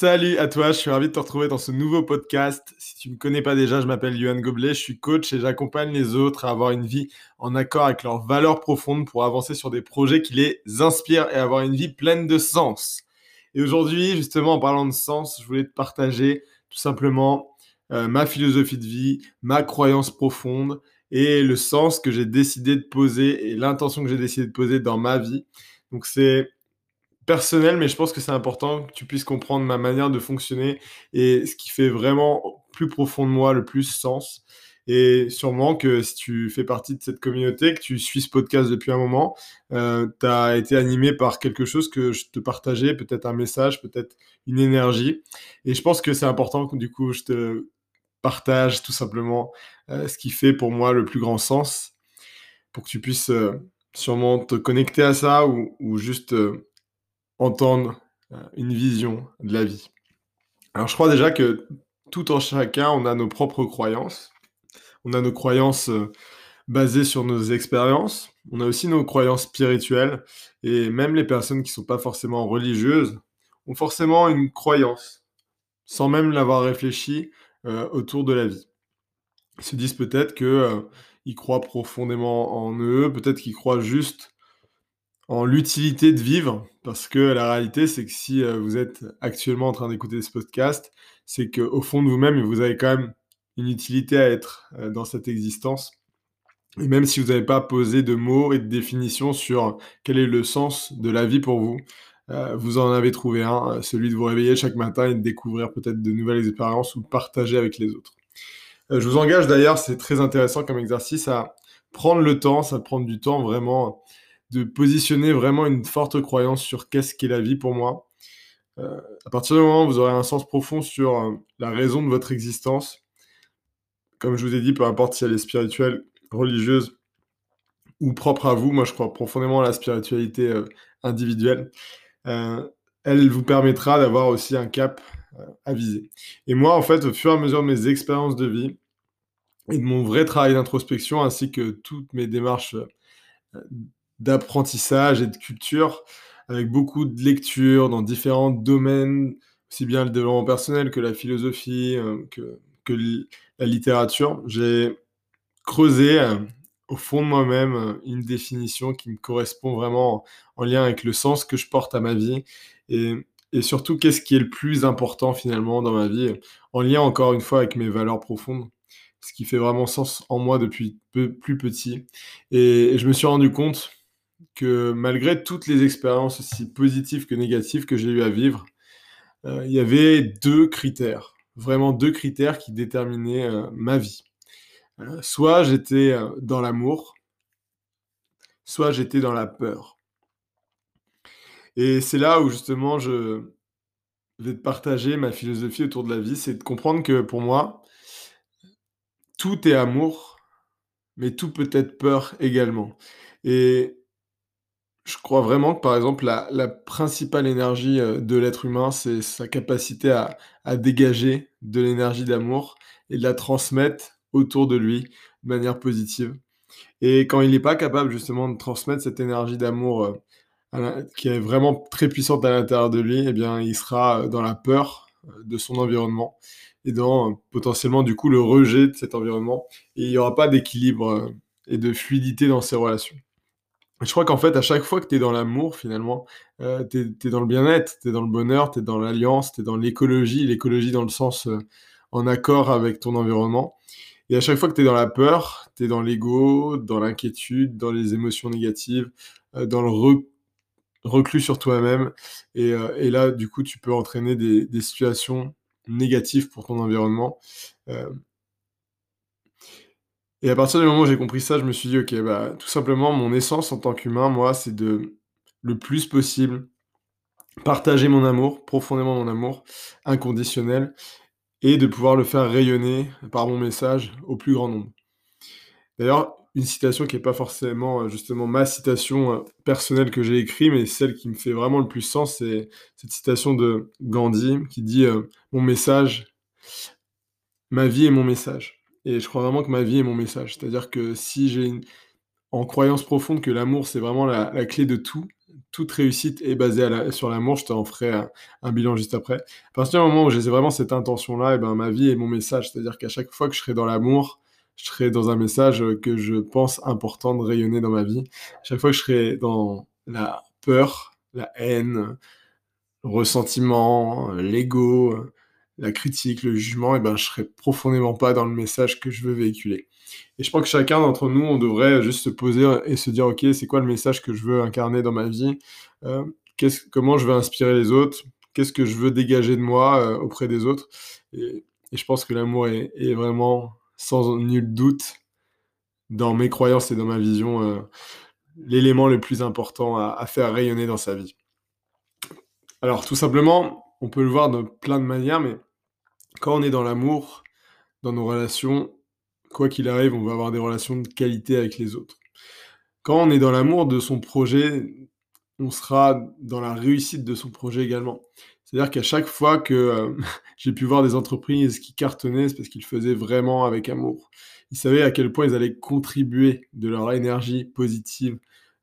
Salut à toi, je suis ravi de te retrouver dans ce nouveau podcast. Si tu ne me connais pas déjà, je m'appelle Yohan Goblet, je suis coach et j'accompagne les autres à avoir une vie en accord avec leurs valeurs profondes pour avancer sur des projets qui les inspirent et avoir une vie pleine de sens. Et aujourd'hui, justement, en parlant de sens, je voulais te partager tout simplement euh, ma philosophie de vie, ma croyance profonde et le sens que j'ai décidé de poser et l'intention que j'ai décidé de poser dans ma vie. Donc c'est personnel, mais je pense que c'est important que tu puisses comprendre ma manière de fonctionner et ce qui fait vraiment plus profond de moi le plus sens. Et sûrement que si tu fais partie de cette communauté, que tu suis ce podcast depuis un moment, euh, tu as été animé par quelque chose que je te partageais, peut-être un message, peut-être une énergie. Et je pense que c'est important que du coup je te partage tout simplement euh, ce qui fait pour moi le plus grand sens, pour que tu puisses euh, sûrement te connecter à ça ou, ou juste entendre euh, une vision de la vie. Alors je crois déjà que tout en chacun, on a nos propres croyances. On a nos croyances euh, basées sur nos expériences. On a aussi nos croyances spirituelles. Et même les personnes qui ne sont pas forcément religieuses ont forcément une croyance, sans même l'avoir réfléchi, euh, autour de la vie. Ils se disent peut-être qu'ils croient profondément en eux, peut-être qu'ils croient juste en l'utilité de vivre, parce que la réalité, c'est que si euh, vous êtes actuellement en train d'écouter ce podcast, c'est qu'au fond de vous-même, vous avez quand même une utilité à être euh, dans cette existence. Et même si vous n'avez pas posé de mots et de définitions sur quel est le sens de la vie pour vous, euh, vous en avez trouvé un, celui de vous réveiller chaque matin et de découvrir peut-être de nouvelles expériences ou de partager avec les autres. je vous engage d'ailleurs, c'est très intéressant comme exercice, à prendre le temps, ça prendre du temps vraiment de positionner vraiment une forte croyance sur qu'est-ce qu'est la vie pour moi. Euh, à partir du moment où vous aurez un sens profond sur euh, la raison de votre existence, comme je vous ai dit, peu importe si elle est spirituelle, religieuse ou propre à vous, moi je crois profondément à la spiritualité euh, individuelle, elle vous permettra d'avoir aussi un cap à viser. Et moi, en fait, au fur et à mesure de mes expériences de vie et de mon vrai travail d'introspection, ainsi que toutes mes démarches d'apprentissage et de culture, avec beaucoup de lectures dans différents domaines, aussi bien le développement personnel que la philosophie, euh, que, la littérature. J'ai creusé euh, au fond de moi-même euh, une définition qui me correspond vraiment en, lien avec le sens que je porte à ma vie et surtout qu'est-ce qui est le plus important finalement dans ma vie, en lien encore une fois avec mes valeurs profondes ce qui fait vraiment sens en moi depuis plus petit. et je me suis rendu compte que malgré toutes les expériences aussi positives que négatives que j'ai eu à vivre, euh, il y avait deux critères, vraiment deux critères qui déterminaient euh, ma vie. Euh, soit j'étais dans l'amour, soit j'étais dans la peur. Et c'est là où justement je vais te partager ma philosophie autour de la vie, c'est de comprendre que pour moi, tout est amour, mais tout peut être peur également. Et je crois vraiment que, par exemple, la principale énergie, euh, de l'être humain, c'est sa capacité à dégager de l'énergie d'amour et de la transmettre autour de lui de manière positive et quand il n'est pas capable justement de transmettre cette énergie d'amour, euh, qui est vraiment très puissante à l'intérieur de lui, eh bien, il sera, dans la peur, euh, de son environnement et dans, potentiellement, du coup, le rejet de cet environnement et il n'y aura pas d'équilibre, et de fluidité dans ses relations. Je crois qu'en fait, à chaque fois que tu es dans l'amour, finalement, euh, tu es, dans le bien-être, tu es dans le bonheur, tu es dans l'alliance, tu es dans l'écologie, l'écologie dans le sens euh, en accord avec ton environnement. Et à chaque fois que tu es dans la peur, tu es dans l'ego, dans l'inquiétude, dans les émotions négatives, euh, dans le reclus sur toi-même. Et, là, du coup, tu peux entraîner des, des situations négatives pour ton environnement. Et à partir du moment où j'ai compris ça, je me suis dit: «OK, bah, tout simplement, mon essence en tant qu'humain, moi, c'est de, le plus possible, partager mon amour, profondément mon amour, inconditionnel et de pouvoir le faire rayonner par mon message au plus grand nombre». D'ailleurs, une citation qui est pas forcément, justement ma citation, personnelle que j'ai écrit, mais celle qui me fait vraiment le plus sens, c'est cette citation de Gandhi qui dit, «Mon message ma vie est mon message». Et je crois vraiment que ma vie est mon message. C'est-à-dire que si j'ai en croyance profonde que l'amour, c'est vraiment la clé de tout, toute réussite est basée sur l'amour. Je t'en ferai un, bilan juste après. À partir du moment où j'ai vraiment cette intention-là, et ben ma vie est mon message. C'est-à-dire qu'à chaque fois que je serai dans l'amour, je serai dans un message que je pense important de rayonner dans ma vie. À chaque fois que je serai dans la peur, la haine, le ressentiment, l'ego, la critique, le jugement, et ben je serai profondément pas dans le message que je veux véhiculer. Et je pense que chacun d'entre nous, on devrait juste se poser et se dire, ok, c'est quoi le message que je veux incarner dans ma vie? Euh, Comment je veux inspirer les autres? Qu'est-ce que je veux dégager de moi euh, auprès des autres? Et, je pense que l'amour est, vraiment, sans nul doute, dans mes croyances et dans ma vision, euh, l'élément le plus important à, faire rayonner dans sa vie. Alors tout simplement, on peut le voir de plein de manières, mais quand on est dans l'amour, dans nos relations, quoi qu'il arrive, on va avoir des relations de qualité avec les autres. Quand on est dans l'amour de son projet, on sera dans la réussite de son projet également. C'est-à-dire qu'à chaque fois que euh, j'ai pu voir des entreprises qui cartonnaient, c'est parce qu'ils faisaient vraiment avec amour. Ils savaient à quel point ils allaient contribuer de leur énergie positive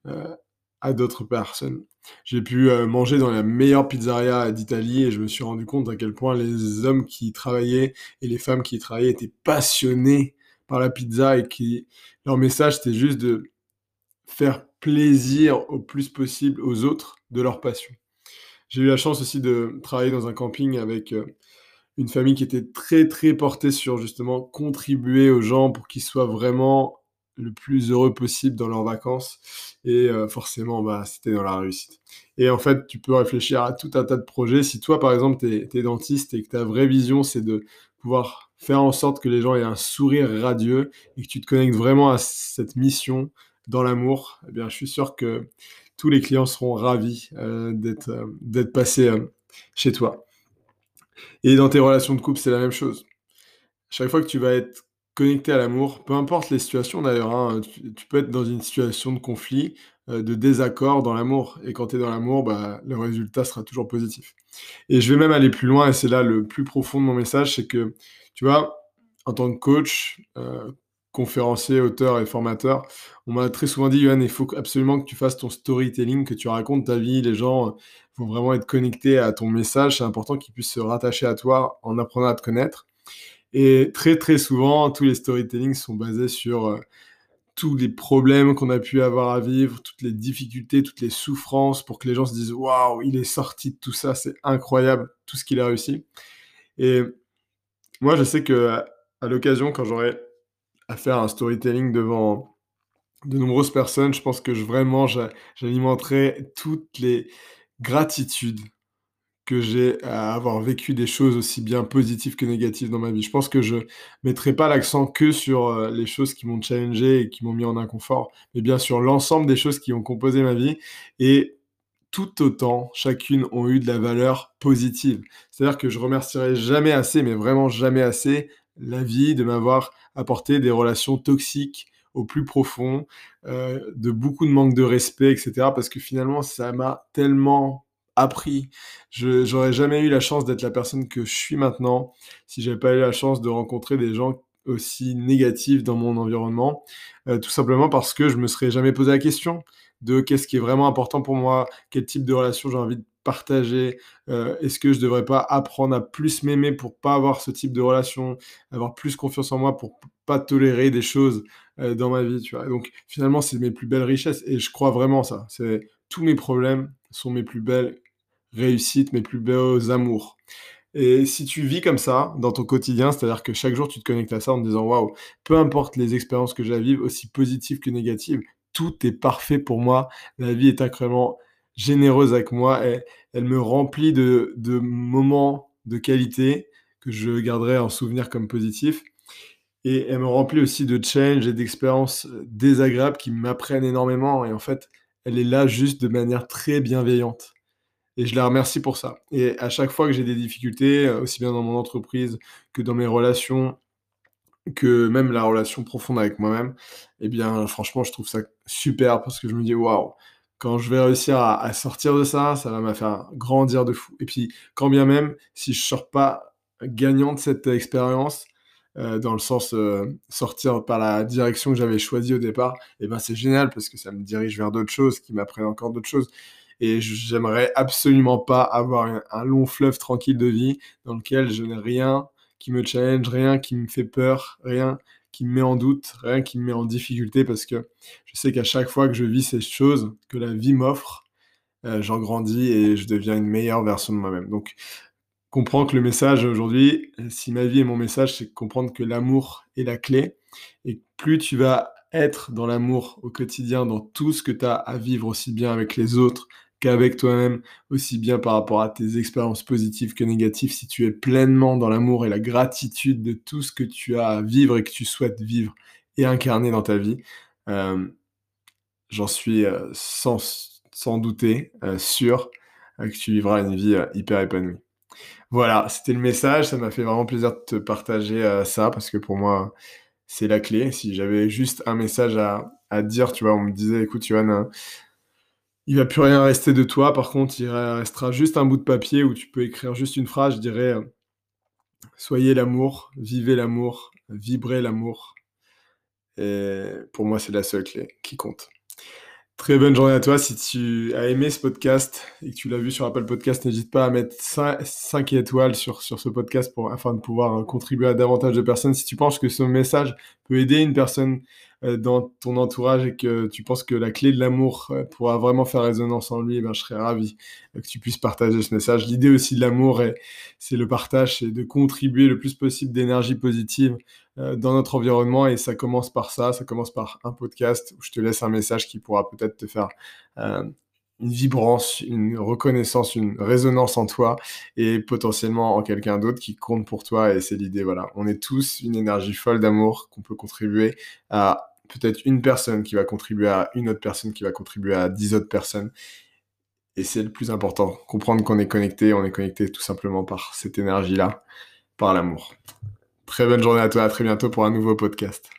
euh, à d'autres personnes. J'ai pu euh, manger dans la meilleure pizzeria d'Italie et je me suis rendu compte à quel point les hommes qui y travaillaient et les femmes qui y travaillaient étaient passionnés par la pizza et qui leur message c'était juste de faire plaisir au plus possible aux autres de leur passion. J'ai eu la chance aussi de travailler dans un camping avec euh, une famille qui était très très portée sur justement contribuer aux gens pour qu'ils soient vraiment le plus heureux possible dans leurs vacances. Et euh, forcément, bah, c'était dans la réussite. Et en fait, tu peux réfléchir à tout un tas de projets. Si toi, par exemple, tu es, dentiste et que ta vraie vision, c'est de pouvoir faire en sorte que les gens aient un sourire radieux et que tu te connectes vraiment à cette mission dans l'amour, eh bien, je suis sûr que tous les clients seront ravis euh, d'être euh, passés chez toi. Et dans tes relations de couple, c'est la même chose. Chaque fois que tu vas être connecté à l'amour, peu importe les situations d'ailleurs. Hein, tu, peux être dans une situation de conflit, euh, de désaccord dans l'amour. Et quand tu es dans l'amour, bah, le résultat sera toujours positif. Et je vais même aller plus loin, et c'est là le plus profond de mon message, c'est que, tu vois, en tant que coach, euh, conférencier, auteur et formateur, on m'a très souvent dit, Yohan, il faut absolument que tu fasses ton storytelling, que tu racontes ta vie. Les gens vont vraiment être connectés à ton message. C'est important qu'ils puissent se rattacher à toi en apprenant à te connaître. Et très très souvent, tous les storytelling sont basés sur euh, tous les problèmes qu'on a pu avoir à vivre, toutes les difficultés, toutes les souffrances, pour que les gens se disent waouh, il est sorti de tout ça, c'est incroyable tout ce qu'il a réussi. Et moi, je sais que à l'occasion, quand j'aurai à faire un storytelling devant de nombreuses personnes, je pense que je, vraiment j'alimenterai toutes les gratitudes que j'ai à avoir vécu des choses aussi bien positives que négatives dans ma vie. Je pense que je mettrai pas l'accent que sur euh, les choses qui m'ont challengé et qui m'ont mis en inconfort, mais bien sur l'ensemble des choses qui ont composé ma vie et tout autant, chacune ont eu de la valeur positive. C'est-à-dire que je remercierai jamais assez, mais vraiment jamais assez, la vie de m'avoir apporté des relations toxiques au plus profond, euh, de beaucoup de manque de respect, etc. Parce que finalement, ça m'a tellement appris. J'aurais jamais eu la chance d'être la personne que je suis maintenant si j'avais pas eu la chance de rencontrer des gens aussi négatifs dans mon environnement, euh, tout simplement parce que je me serais jamais posé la question de qu'est-ce qui est vraiment important pour moi, quel type de relation j'ai envie de partager, euh, est-ce que je devrais pas apprendre à plus m'aimer pour pas avoir ce type de relation, avoir plus confiance en moi pour pas tolérer des choses euh, dans ma vie, tu vois. donc finalement, c'est mes plus belles richesses et je crois vraiment ça. Tous mes problèmes sont mes plus belles réussite, mes plus beaux amours. Et si tu vis comme ça dans ton quotidien, c'est-à-dire que chaque jour tu te connectes à ça en te disant waouh, peu importe les expériences que j'ai à vivre, aussi positives que négatives, tout est parfait pour moi. La vie est incroyablement généreuse avec moi. Et elle me remplit de, de moments de qualité que je garderai en souvenir comme positifs. Et elle me remplit aussi de change et d'expériences désagréables qui m'apprennent énormément. Et en fait, elle est là juste de manière très bienveillante. Et je la remercie pour ça. Et à chaque fois que j'ai des difficultés, euh, aussi bien dans mon entreprise que dans mes relations, que même la relation profonde avec moi-même, eh bien, franchement, je trouve ça super parce que je me dis, waouh, quand je vais réussir à, sortir de ça, ça va me faire grandir de fou. Et puis, quand bien même, si je sors pas gagnant de cette expérience, euh, dans le sens euh, sortir par la direction que j'avais choisie au départ, eh ben c'est génial parce que ça me dirige vers d'autres choses, qui m'apprennent encore d'autres choses. Et j'aimerais absolument pas avoir un, long fleuve tranquille de vie dans lequel je n'ai rien qui me challenge, rien qui me fait peur, rien qui me met en doute, rien qui me met en difficulté parce que je sais qu'à chaque fois que je vis ces choses que la vie m'offre, euh, j'en grandis et je deviens une meilleure version de moi-même. Donc, comprends que le message aujourd'hui, si ma vie est mon message, c'est comprendre que l'amour est la clé. Et plus tu vas être dans l'amour au quotidien, dans tout ce que tu as à vivre aussi bien avec les autres qu'avec toi-même, aussi bien par rapport à tes expériences positives que négatives, si tu es pleinement dans l'amour et la gratitude de tout ce que tu as à vivre et que tu souhaites vivre et incarner dans ta vie, euh, j'en suis euh, sans, sans douter euh, sûr que tu vivras une vie hyper épanouie. Voilà, c'était le message. Ça m'a fait vraiment plaisir de te partager ça parce que pour moi, c'est la clé. Si j'avais juste un message à, à, dire, tu vois, on me disait, écoute, Johan, il va plus rien rester de toi. Par contre, il restera juste un bout de papier où tu peux écrire juste une phrase. Je dirais Soyez l'amour, vivez l'amour, vibrez l'amour. Et pour moi, c'est la seule clé qui compte. Très bonne journée à toi. Si tu as aimé ce podcast et que tu l'as vu sur Apple Podcast, n'hésite pas à mettre 5, étoiles sur, sur ce podcast pour, afin de pouvoir contribuer à davantage de personnes. Si tu penses que ce message peut aider une personne euh, dans ton entourage et que tu penses que la clé de l'amour euh, pourra vraiment faire résonance en lui, ben, je serais ravi que tu puisses partager ce message. L'idée aussi de l'amour, c'est le partage, c'est de contribuer le plus possible d'énergie positive euh, dans notre environnement et ça commence par ça, ça commence par un podcast où je te laisse un message qui pourra peut-être te faire une vibrance, une reconnaissance, une résonance en toi et potentiellement en quelqu'un d'autre qui compte pour toi. Et c'est l'idée, voilà. On est tous une énergie folle d'amour qu'on peut contribuer à peut-être une personne qui va contribuer à une autre personne qui va contribuer à dix autres personnes. Et c'est le plus important, comprendre qu'on est connecté, on est connecté tout simplement par cette énergie-là, par l'amour. Très bonne journée à toi, à très bientôt pour un nouveau podcast.